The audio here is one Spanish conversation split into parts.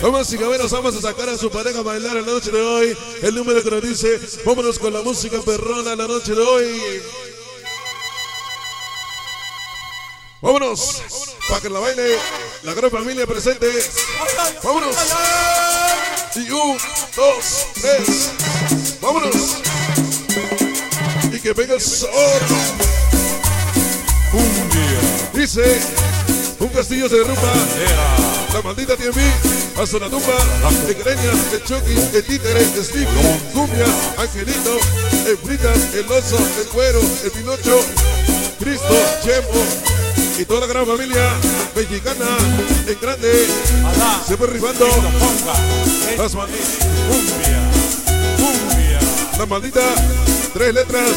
Vamos y caberos, vamos a sacar a su pareja a bailar la noche de hoy. El número que nos dice, vámonos con la música perrona la noche de hoy. Vámonos, para que la baile la gran familia presente. Vámonos. Y un, dos, tres. Vámonos. Y que venga el sol. Un día Dice, un castillo se derrumba. La maldita TMB, hasta la tumba, de greñas, el Chucky, el títere, el Steve, cumbia, Angelito, el Fritas, el oso, el cuero, el Pinocho, Cristo, Chemo y toda la gran familia mexicana en grande, Alá, siempre rifando ponga. Las, mal- cumbia, cumbia. la maldita, tres letras,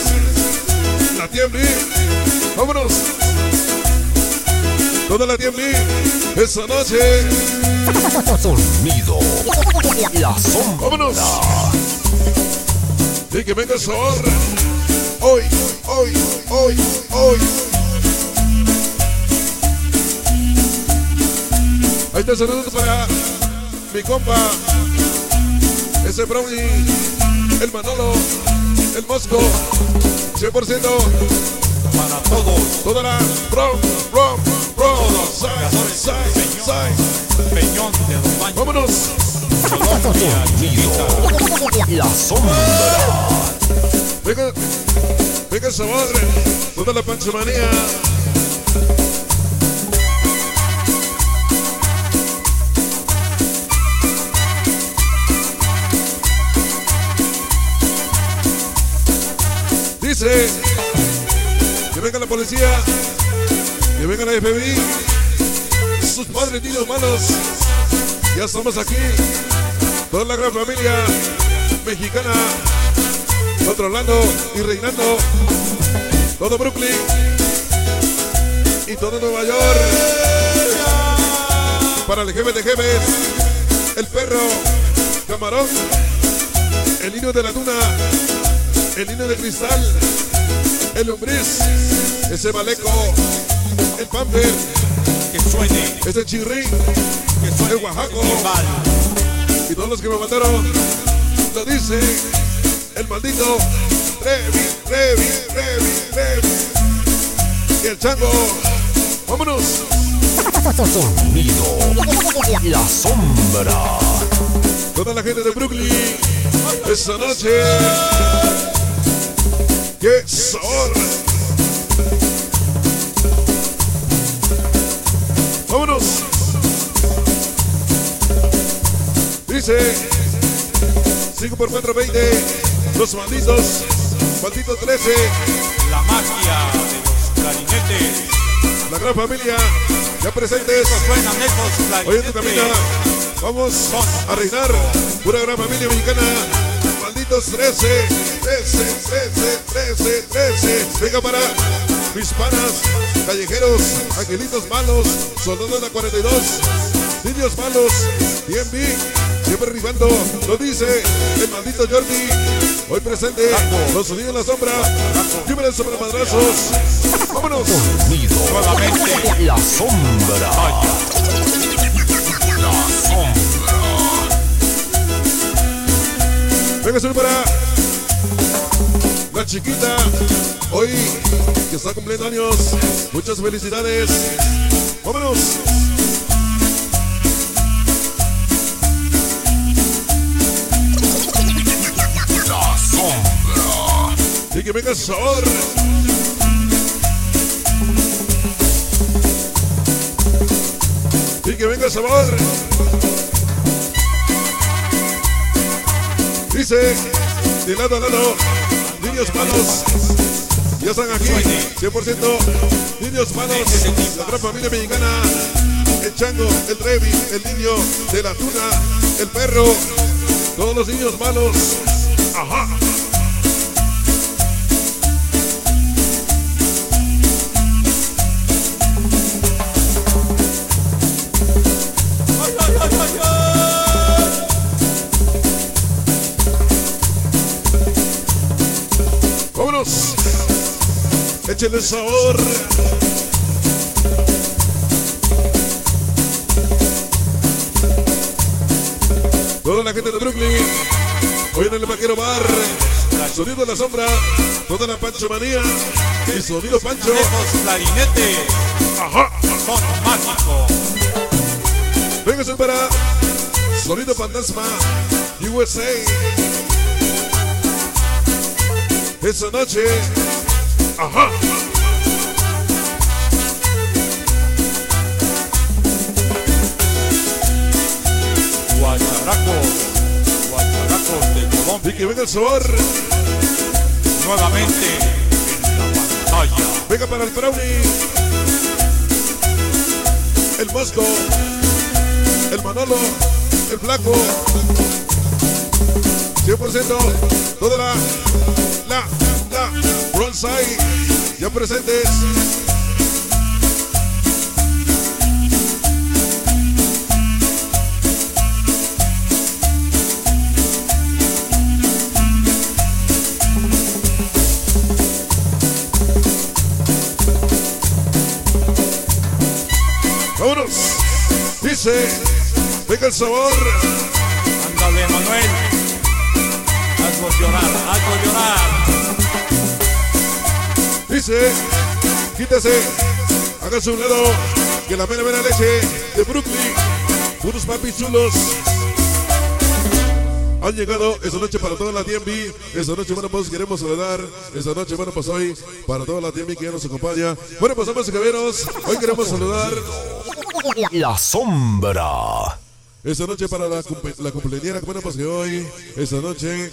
la TMB, vámonos. Toda la TMB, esa noche, Sonido. La sombra. vámonos. Y que venga el sol. Hoy, hoy, hoy, hoy. El saludo para mi compa. Ese Brownie, el Manolo, el Mosco. 100% Para todos, toda la Brom, Brom. Todos, Sai, sai, sai. Peñón de Vámonos. Colombia, La sombra. Venga, venga esa madre. Toda la panchomanía. Que venga la policía, que venga la FBI, sus padres, niños, malos. Ya estamos aquí, toda la gran familia mexicana controlando y reinando todo Brooklyn y todo Nueva York. Para el jefe de jefes, el perro, camarón, el niño de la tuna, el niño de cristal, el lombriz, ese maleco, el pamper, que suene, ese chirrín que suene El Oaxaco. y todos los que me mandaron lo dice el maldito Trevi, Trevi, Trevi, Trevi. Y el chango, vámonos. Sonido. La sombra. Toda la gente de Brooklyn, esta noche. ¡Qué sabor! ¡Vámonos! Dice 5 por 4, 20. Los malditos, malditos 13. La magia de los clarinetes. La gran familia, ya presentes. Hoy en tu camina vamos a reinar pura gran familia mexicana. Malditos 13, 13, 13, 13, 13. Venga para mis panas, callejeros, angelitos malos, soldados de la 42, niños malos, TMB, siempre rifando, lo dice el maldito Jordi. Hoy presente, los sonidos en la sombra, lluvia sobre madrazos. Vámonos. Sonido. Nuevamente. La sombra. La sombra. Venga, solo para chiquita. Hoy que está cumpliendo años. Muchas felicidades. Vámonos. La sombra. Y que venga el sabor. Y que venga el sabor. Dice, de lado a lado, niños malos. Ya están aquí, 100% niños malos. La gran familia mexicana. El chango, el Trevi, el niño de la tuna, el perro. Todos los niños malos. Ajá. Échenle sabor. Toda la gente de Brooklyn. Hoy en el Vaquero Bar. Sonido de la sombra. Toda la Pancho Manía. Y sonido Pancho. Clarinete. Ajá. Son mágico. Véngase para Sonido Fantasma USA. Esa noche. Ajá. Guacharacos. Guacharacos de Colombia. Y que venga el sabor. Nuevamente en la pantalla. Venga para el Brownie. El Mosco. El Manolo. El Flaco. 100%. Toda la. La. Bronzai. Ya presentes. Vámonos. Dice. Venga el sabor. Ándale, Manuel. Hazlo llorar, hazlo llorar. Dice, quítase, hágase un lado, que la mera mera leche de Brooklyn, unos papis chulos. Han llegado esta noche para toda la DMV. Esta noche, bueno, pues queremos saludar. Esta noche, bueno, pues hoy para toda la DMV que ya nos acompaña. Bueno, pues vamos, caballeros. Hoy queremos saludar La sombra. esta noche para la, la cumpleañera. Bueno, pues que hoy, esta noche,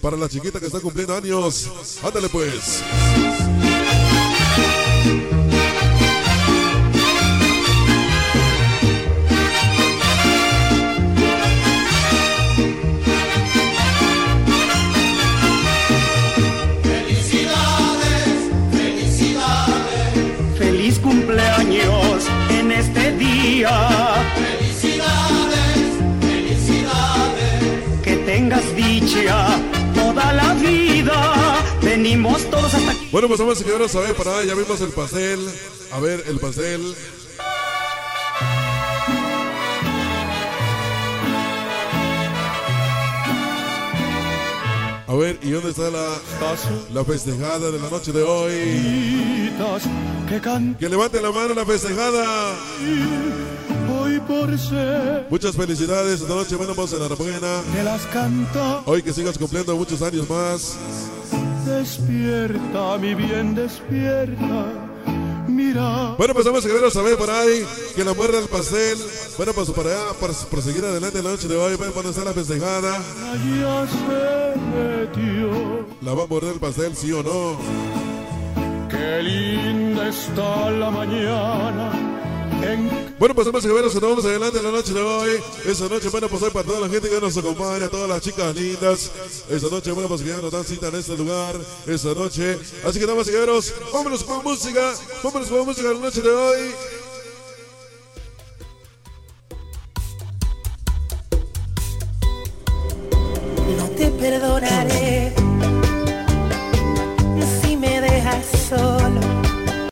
para la chiquita que está cumpliendo años. Ándale, pues. Tengas dicha toda la vida. Venimos todos hasta aquí. Bueno, pues vamos a quedarnos a ver para ya vimos el pastel. A ver, el pastel. A ver, ¿y dónde está la, la festejada de la noche de hoy? Que canto Que levante la mano la festejada. Hoy por ser Muchas felicidades esta noche. Bueno, vamos en la buena. que las canta. Hoy que sigas cumpliendo muchos años más. Despierta, mi bien, despierta. Mira. Bueno, pues vamos a quedarnos a ver por ahí. Que la muerda el pastel. Bueno, pues para allá, para proseguir adelante la noche de hoy. Bueno, cuando está la festejada. Allá se metió. ¿La va a morder el pastel, sí o no? Qué linda está la mañana. En Bueno, pues vamos a ver, nos vamos adelante la noche de hoy. Esta noche, bueno, pues hoy para toda la gente que nos acompaña, todas las chicas lindas. Esta noche, pues que ya nos dan cita en este lugar, esta noche. Así que, damas y caballeros, vámonos con música, vámonos con música la noche de hoy.